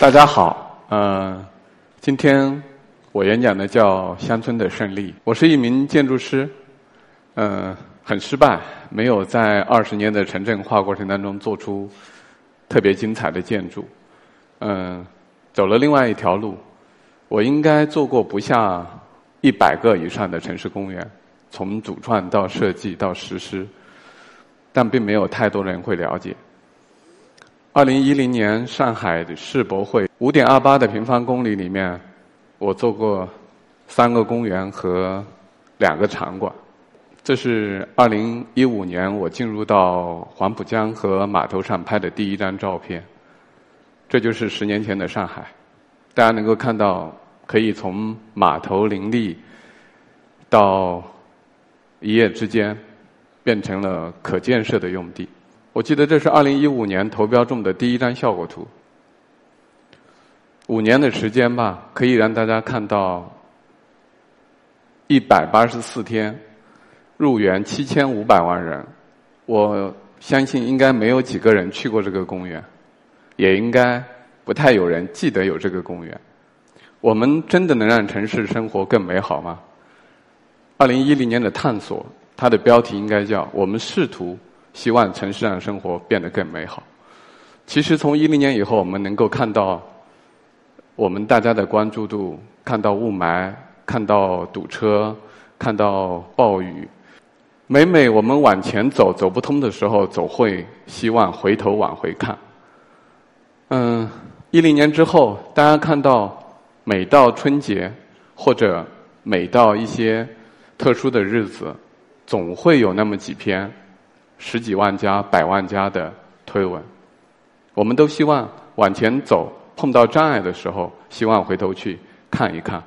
大家好，呃，今天我演讲的叫《乡村的胜利》。我是一名建筑师，呃，很失败，没有在二十年的城镇化过程当中做出特别精彩的建筑。嗯，走了另外一条路，我应该做过不下一百个以上的城市公园，从主创到设计到实施，但并没有太多人会了解。二零一零年上海世博会五点二八的平方公里里面，我做过三个公园和两个场馆。这是二零一五年我进入到黄浦江和码头上拍的第一张照片。这就是十年前的上海，大家能够看到，可以从码头林立到一夜之间变成了可建设的用地。我记得这是二零一五年投标中的第一张效果图。五年的时间吧，可以让大家看到一百八十四天入园七千五百万人。我相信应该没有几个人去过这个公园，也应该不太有人记得有这个公园。我们真的能让城市生活更美好吗？二零一零年的探索，它的标题应该叫“我们试图”。希望城市上生活变得更美好。其实从一零年以后，我们能够看到我们大家的关注度，看到雾霾，看到堵车，看到暴雨。每每我们往前走走不通的时候，总会希望回头往回看。嗯，一零年之后，大家看到每到春节或者每到一些特殊的日子，总会有那么几篇。十几万加、百万加的推文，我们都希望往前走，碰到障碍的时候，希望回头去看一看。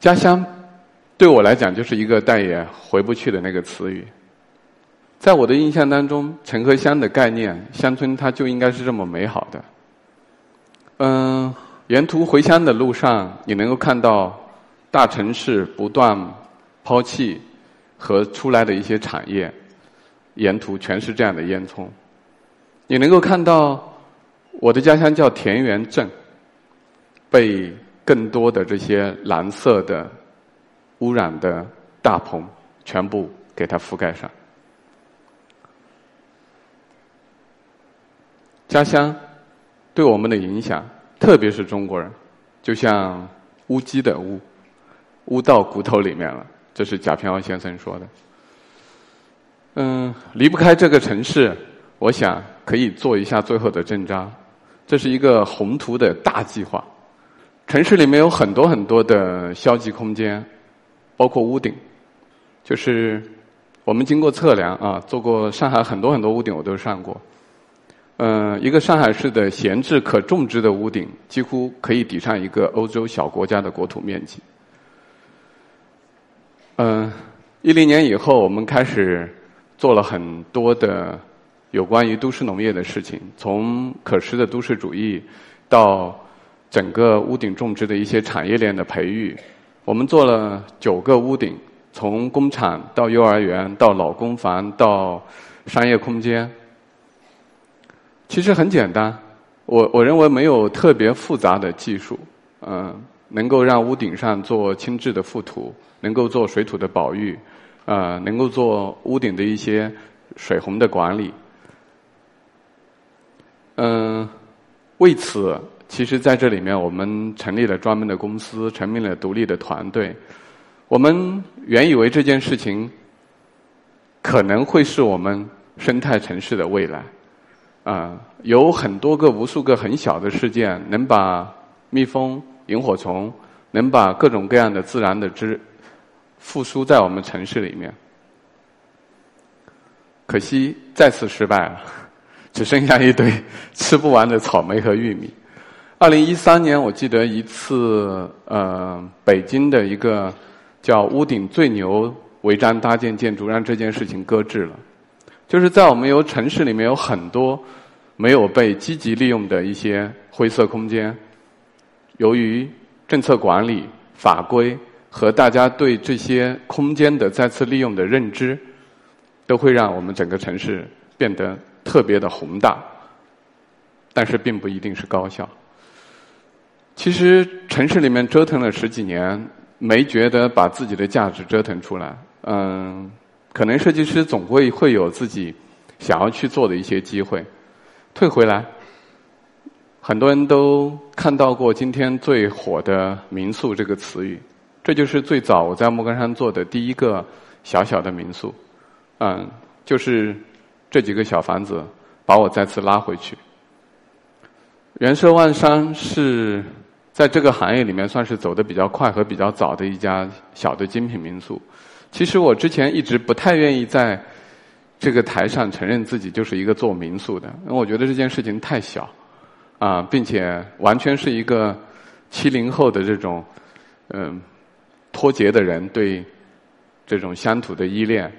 家乡对我来讲就是一个再也回不去的那个词语。在我的印象当中，城和乡的概念，乡村它就应该是这么美好的。嗯，沿途回乡的路上，你能够看到大城市不断抛弃和出来的一些产业。沿途全是这样的烟囱，你能够看到我的家乡叫田园镇，被更多的这些蓝色的污染的大棚全部给它覆盖上。家乡对我们的影响，特别是中国人，就像乌鸡的乌，乌到骨头里面了。这是贾平凹先生说的。嗯，离不开这个城市，我想可以做一下最后的挣扎。这是一个宏图的大计划。城市里面有很多很多的消极空间，包括屋顶。就是我们经过测量啊，做过上海很多很多屋顶，我都上过。嗯，一个上海市的闲置可种植的屋顶，几乎可以抵上一个欧洲小国家的国土面积。嗯，一零年以后，我们开始。做了很多的有关于都市农业的事情，从可食的都市主义到整个屋顶种植的一些产业链的培育。我们做了九个屋顶，从工厂到幼儿园，到老公房，到商业空间。其实很简单，我我认为没有特别复杂的技术，嗯，能够让屋顶上做轻质的覆土，能够做水土的保育。呃，能够做屋顶的一些水洪的管理。嗯，为此，其实在这里面，我们成立了专门的公司，成立了独立的团队。我们原以为这件事情可能会是我们生态城市的未来。啊，有很多个、无数个很小的事件，能把蜜蜂、萤火虫，能把各种各样的自然的之。复苏在我们城市里面，可惜再次失败了，只剩下一堆吃不完的草莓和玉米。二零一三年，我记得一次，呃，北京的一个叫“屋顶最牛”违章搭建建筑，让这件事情搁置了。就是在我们有城市里面有很多没有被积极利用的一些灰色空间，由于政策管理法规。和大家对这些空间的再次利用的认知，都会让我们整个城市变得特别的宏大。但是并不一定是高效。其实城市里面折腾了十几年，没觉得把自己的价值折腾出来。嗯，可能设计师总归会有自己想要去做的一些机会。退回来，很多人都看到过今天最火的“民宿”这个词语，这就是最早我在莫干山做的第一个小小的民宿。嗯，就是这几个小房子把我再次拉回去。元奢万山是。在这个行业里面，算是走的比较快和比较早的一家小的精品民宿。其实我之前一直不太愿意在这个台上承认自己就是一个做民宿的，因为我觉得这件事情太小啊，并且完全是一个七零后的这种嗯脱节的人对这种乡土的依恋。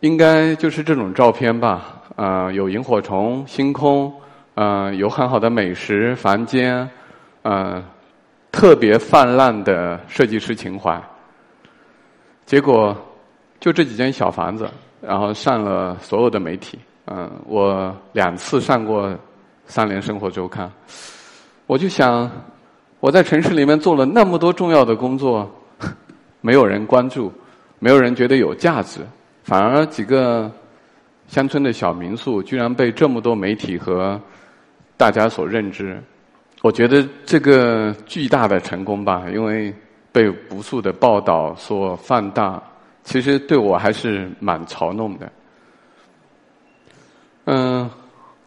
应该就是这种照片吧，啊，有萤火虫、星空。嗯，有很好的美食房间，嗯，特别泛滥的设计师情怀。结果就这几间小房子，然后上了所有的媒体。嗯，我两次上过《三联生活周刊》，我就想，我在城市里面做了那么多重要的工作，没有人关注，没有人觉得有价值，反而几个乡村的小民宿，居然被这么多媒体和大家所认知，我觉得这个巨大的成功吧，因为被无数的报道所放大，其实对我还是蛮嘲弄的。嗯，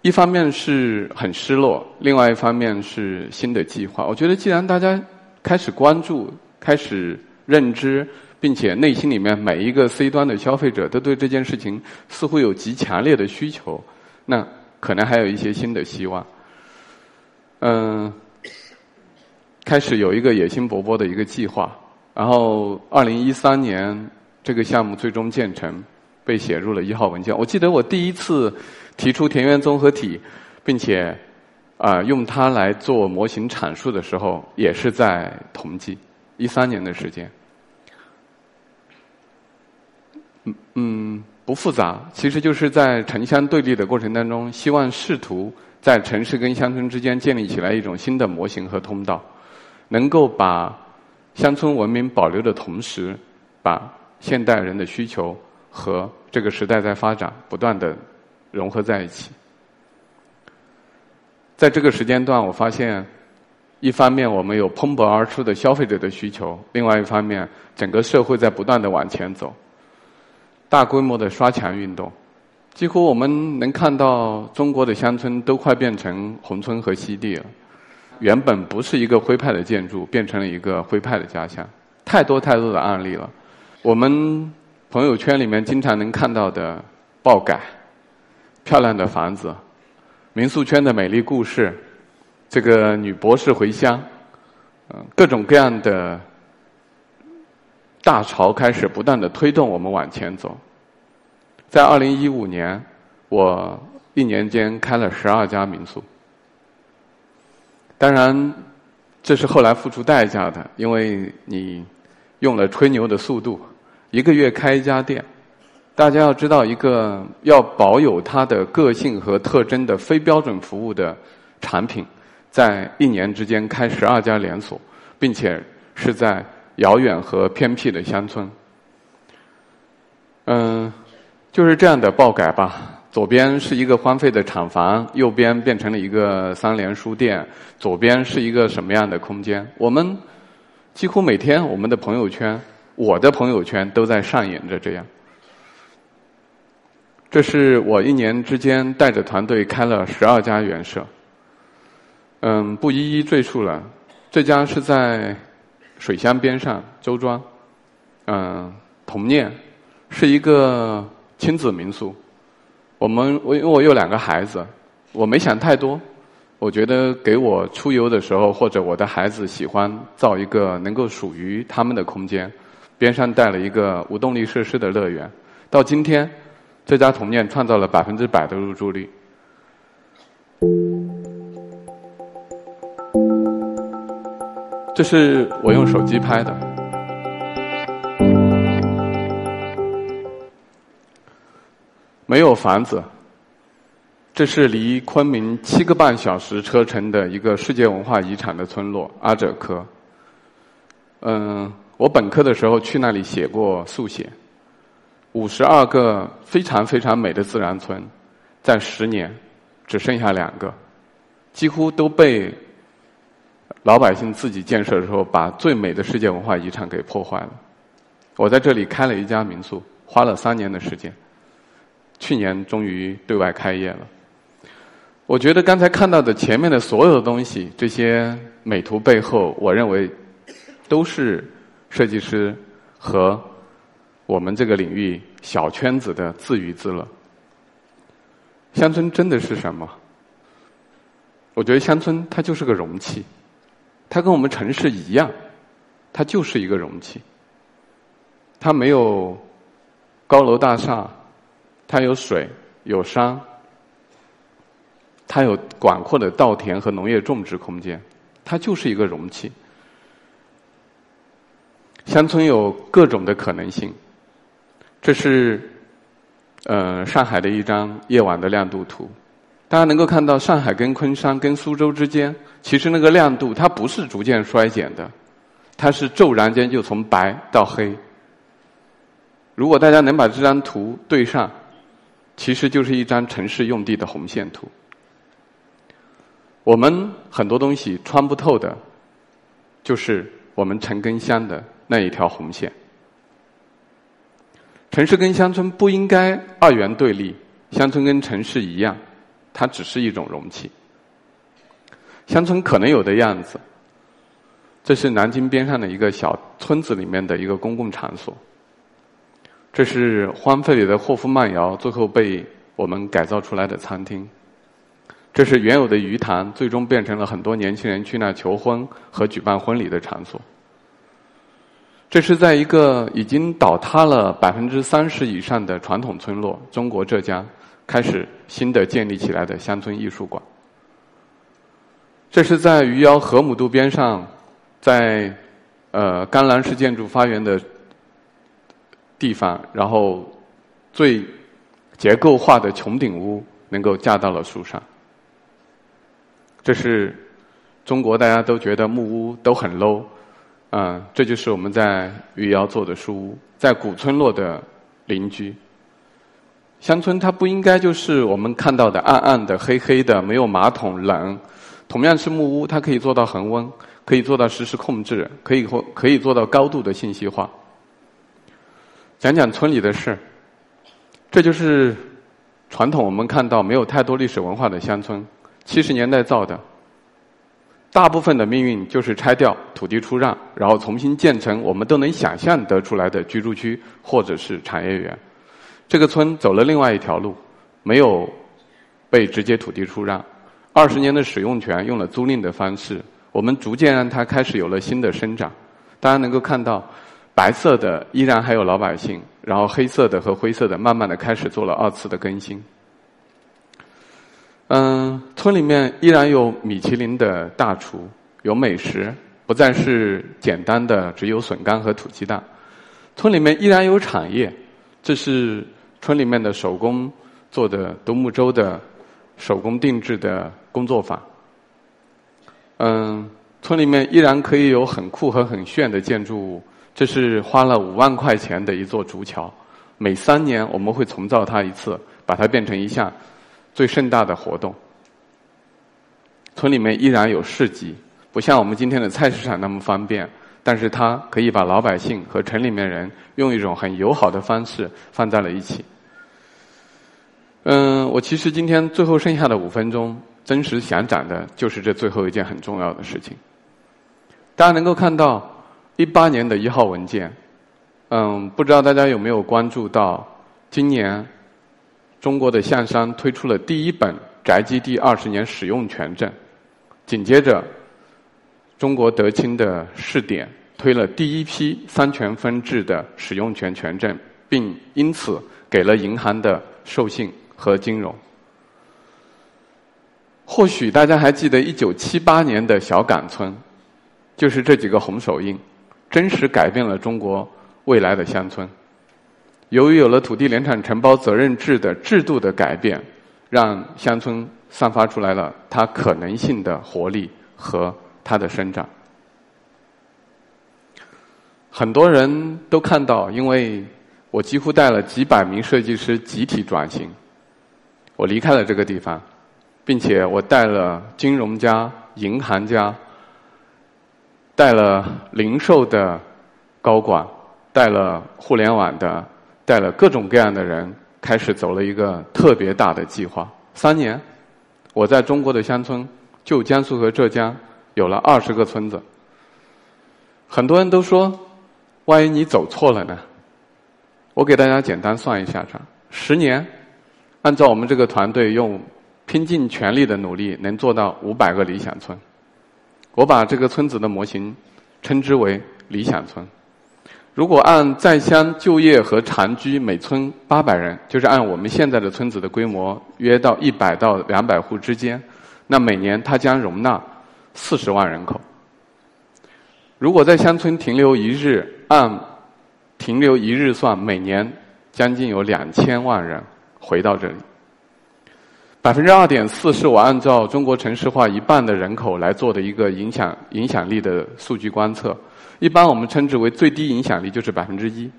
一方面是很失落，另外一方面是新的计划。我觉得既然大家开始关注、开始认知，并且内心里面每一个 C 端的消费者都对这件事情似乎有极强烈的需求，那可能还有一些新的希望。嗯，开始有一个野心勃勃的一个计划，然后二零一三年这个项目最终建成，被写入了一号文件。我记得我第一次提出田园综合体，并且啊用它来做模型阐述的时候，也是在同济一三年的时间。嗯嗯，不复杂，其实就是在城乡对立的过程当中，希望试图。在城市跟乡村之间建立起来一种新的模型和通道，能够把乡村文明保留的同时，把现代人的需求和这个时代在发展不断的融合在一起。在这个时间段，我发现，一方面我们有蓬勃而出的消费者的需求，另外一方面，整个社会在不断的往前走，大规模的刷墙运动。几乎我们能看到中国的乡村都快变成宏村和西地了，原本不是一个徽派的建筑，变成了一个徽派的家乡，太多太多的案例了。我们朋友圈里面经常能看到的爆改、漂亮的房子、民宿圈的美丽故事，这个女博士回乡，嗯，各种各样的大潮开始不断的推动我们往前走。在二零一五年，我一年间开了十二家民宿。当然，这是后来付出代价的，因为你用了吹牛的速度，一个月开一家店。大家要知道，一个要保有它的个性和特征的非标准服务的产品，在一年之间开十二家连锁，并且是在遥远和偏僻的乡村。嗯。就是这样的爆改吧。左边是一个荒废的厂房，右边变成了一个三联书店。左边是一个什么样的空间？我们几乎每天，我们的朋友圈，我的朋友圈都在上演着这样。这是我一年之间带着团队开了十二家园社。嗯，不一一赘述了。这家是在水乡边上，周庄。嗯，同念是一个。亲子民宿，我们我因为我有两个孩子，我没想太多，我觉得给我出游的时候，或者我的孩子喜欢造一个能够属于他们的空间，边上带了一个无动力设施的乐园。到今天，这家童念创造了百分之百的入住率。这是我用手机拍的。没有房子，这是离昆明七个半小时车程的一个世界文化遗产的村落阿者科。嗯，我本科的时候去那里写过速写，五十二个非常非常美的自然村，在十年只剩下两个，几乎都被老百姓自己建设的时候把最美的世界文化遗产给破坏了。我在这里开了一家民宿，花了三年的时间，去年终于对外开业了。我觉得刚才看到的前面的所有的东西，这些美图背后，我认为都是设计师和我们这个领域小圈子的自娱自乐。乡村真的是什么？我觉得乡村它就是个容器，它跟我们城市一样，它就是一个容器。它没有高楼大厦，它有水，有山。它有广阔的稻田和农业种植空间，它就是一个容器。乡村有各种的可能性，这是呃上海的一张夜晚的亮度图。大家能够看到，上海跟昆山跟苏州之间，其实那个亮度它不是逐渐衰减的，它是骤然间就从白到黑。如果大家能把这张图对上，其实就是一张城市用地的红线图。我们很多东西穿不透的，就是我们城跟乡的那一条红线。城市跟乡村不应该二元对立，乡村跟城市一样，它只是一种容器。乡村可能有的样子，这是南京边上的一个小村子里面的一个公共场所。这是荒废里的霍夫曼窑，最后被我们改造出来的餐厅。这是原有的鱼塘，最终变成了很多年轻人去那求婚和举办婚礼的场所。这是在一个已经倒塌了百分之三十以上的传统村落——中国浙江，开始新的建立起来的乡村艺术馆。这是在余姚河姆渡边上，在呃甘蓝式建筑发源的地方，然后最结构化的穹顶屋能够架到了树上。这是中国大家都觉得木屋都很 low，啊，这就是我们在余姚做的书屋，在古村落的邻居。乡村它不应该就是我们看到的暗暗的、黑黑的、没有马桶、冷。同样是木屋，它可以做到恒温，可以做到实时控制，可以或可以做到高度的信息化。讲讲村里的事，这就是传统我们看到没有太多历史文化的乡村。七十年代造的，大部分的命运就是拆掉土地出让，然后重新建成我们都能想象得出来的居住区或者是产业园。这个村走了另外一条路，没有被直接土地出让，二十年的使用权用了租赁的方式，我们逐渐让它开始有了新的生长。大家能够看到，白色的依然还有老百姓，然后黑色的和灰色的慢慢的开始做了二次的更新。嗯，村里面依然有米其林的大厨，有美食，不再是简单的只有笋干和土鸡蛋。村里面依然有产业，这是村里面的手工做的独木舟的手工定制的工作坊。嗯，村里面依然可以有很酷和很炫的建筑物，这是花了五万块钱的一座竹桥，每三年我们会重造它一次，把它变成一项。最盛大的活动，村里面依然有市集，不像我们今天的菜市场那么方便，但是它可以把老百姓和城里面人用一种很友好的方式放在了一起。嗯，我其实今天最后剩下的五分钟，真实想讲的就是这最后一件很重要的事情。大家能够看到一八年的一号文件，嗯，不知道大家有没有关注到今年。中国的象山推出了第一本宅基地二十年使用权证，紧接着，中国德清的试点推了第一批三权分置的使用权权证，并因此给了银行的授信和金融。或许大家还记得一九七八年的小岗村，就是这几个红手印，真实改变了中国未来的乡村。由于有了土地联产承包责任制的制度的改变，让乡村散发出来了它可能性的活力和它的生长。很多人都看到，因为我几乎带了几百名设计师集体转型，我离开了这个地方，并且我带了金融家、银行家，带了零售的高管，带了互联网的，带了各种各样的人，开始走了一个特别大的计划。三年，我在中国的乡村，就江苏和浙江，有了二十个村子。很多人都说。万一你走错了呢？我给大家简单算一下账：十年，按照我们这个团队用拼尽全力的努力，能做到五百个理想村。我把这个村子的模型称之为理想村。如果按在乡就业和长居每村八百人，就是按我们现在的村子的规模，约到一百到两百户之间，那每年它将容纳四十万人口。如果在乡村停留一日，按停留一日算，每年将近有两千万人回到这里。百分之二点四是我按照中国城市化一半的人口来做的一个影响影响力的数据观测。一般我们称之为最低影响力就是百分之一。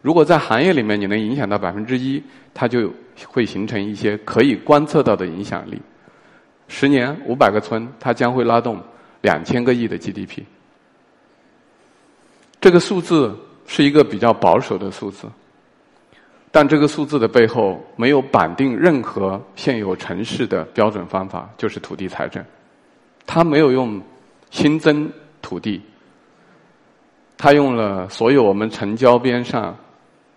如果在行业里面你能影响到百分之一，它就会形成一些可以观测到的影响力。十年五百个村，它将会拉动两千个亿的 GDP。这个数字是一个比较保守的数字，但这个数字的背后没有绑定任何现有城市的标准方法，就是土地财政。它没有用新增土地，他用了所有我们城郊边上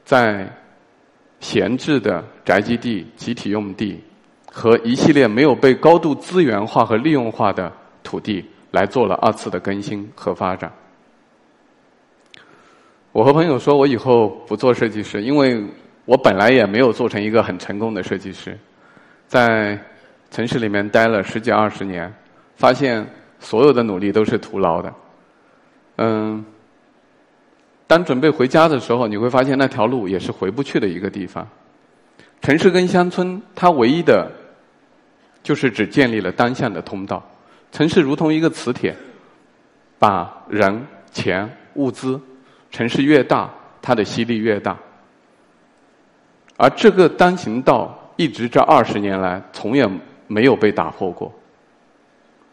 在闲置的宅基地、集体用地和一系列没有被高度资源化和利用化的土地来做了二次的更新和发展。我和朋友说，我以后不做设计师，因为我本来也没有做成一个很成功的设计师，在城市里面待了十几二十年，发现所有的努力都是徒劳的。嗯，当准备回家的时候，你会发现那条路也是回不去的一个地方。城市跟乡村，它唯一的，就是只建立了单向的通道。城市如同一个磁铁，把人、钱、物资。城市越大，它的吸力越大，而这个单行道一直这二十年来从也没有被打破过。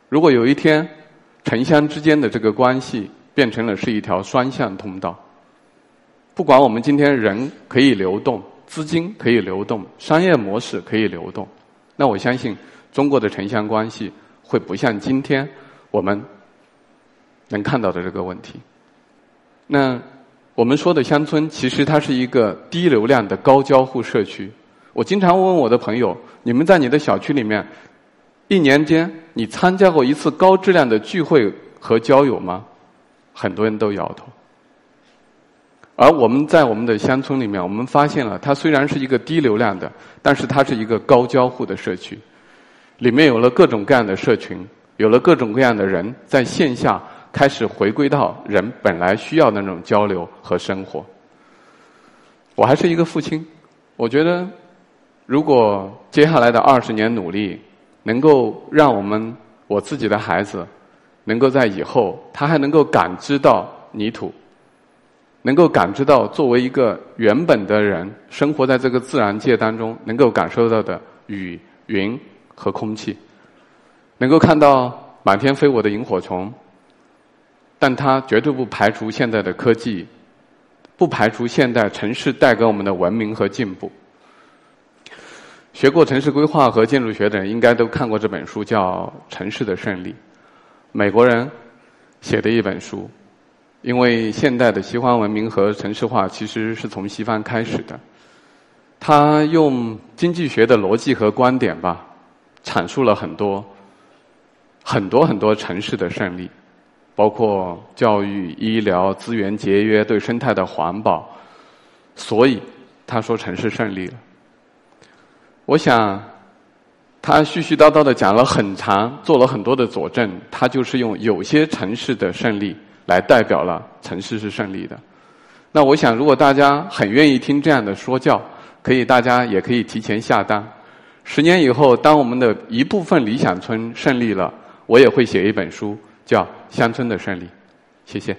如果有一天城乡之间的这个关系变成了是一条双向通道，不管我们今天人可以流动，资金可以流动，商业模式可以流动，那我相信中国的城乡关系会不像今天我们能看到的这个问题。那我们说的乡村，其实它是一个低流量的高交互社区。我经常问我的朋友：“你们在你的小区里面，一年间你参加过一次高质量的聚会和交友吗？”很多人都摇头。而我们在我们的乡村里面，我们发现了，它虽然是一个低流量的，但是它是一个高交互的社区，里面有了各种各样的社群，有了各种各样的人在线下。开始回归到人本来需要的那种交流和生活。我还是一个父亲，我觉得，如果接下来的二十年努力，能够让我们我自己的孩子，能够在以后他还能够感知到泥土，能够感知到作为一个原本的人生活在这个自然界当中能够感受到的雨、云和空气，能够看到满天飞舞的萤火虫。但它绝对不排除现在的科技，不排除现代城市带给我们的文明和进步。学过城市规划和建筑学的人应该都看过这本书，叫《城市的胜利》，美国人写的一本书。因为现代的西方文明和城市化其实是从西方开始的，他用经济学的逻辑和观点吧，阐述了很多很多很多城市的胜利。包括教育、医疗、资源节约、对生态的环保，所以他说城市胜利了。我想，他絮絮叨叨的讲了很长，做了很多的佐证，他就是用有些城市的胜利来代表了城市是胜利的。那我想，如果大家很愿意听这样的说教，可以大家也可以提前下单。十年以后，当我们的一部分理想村胜利了，我也会写一本书，叫《乡村的胜利》。谢谢。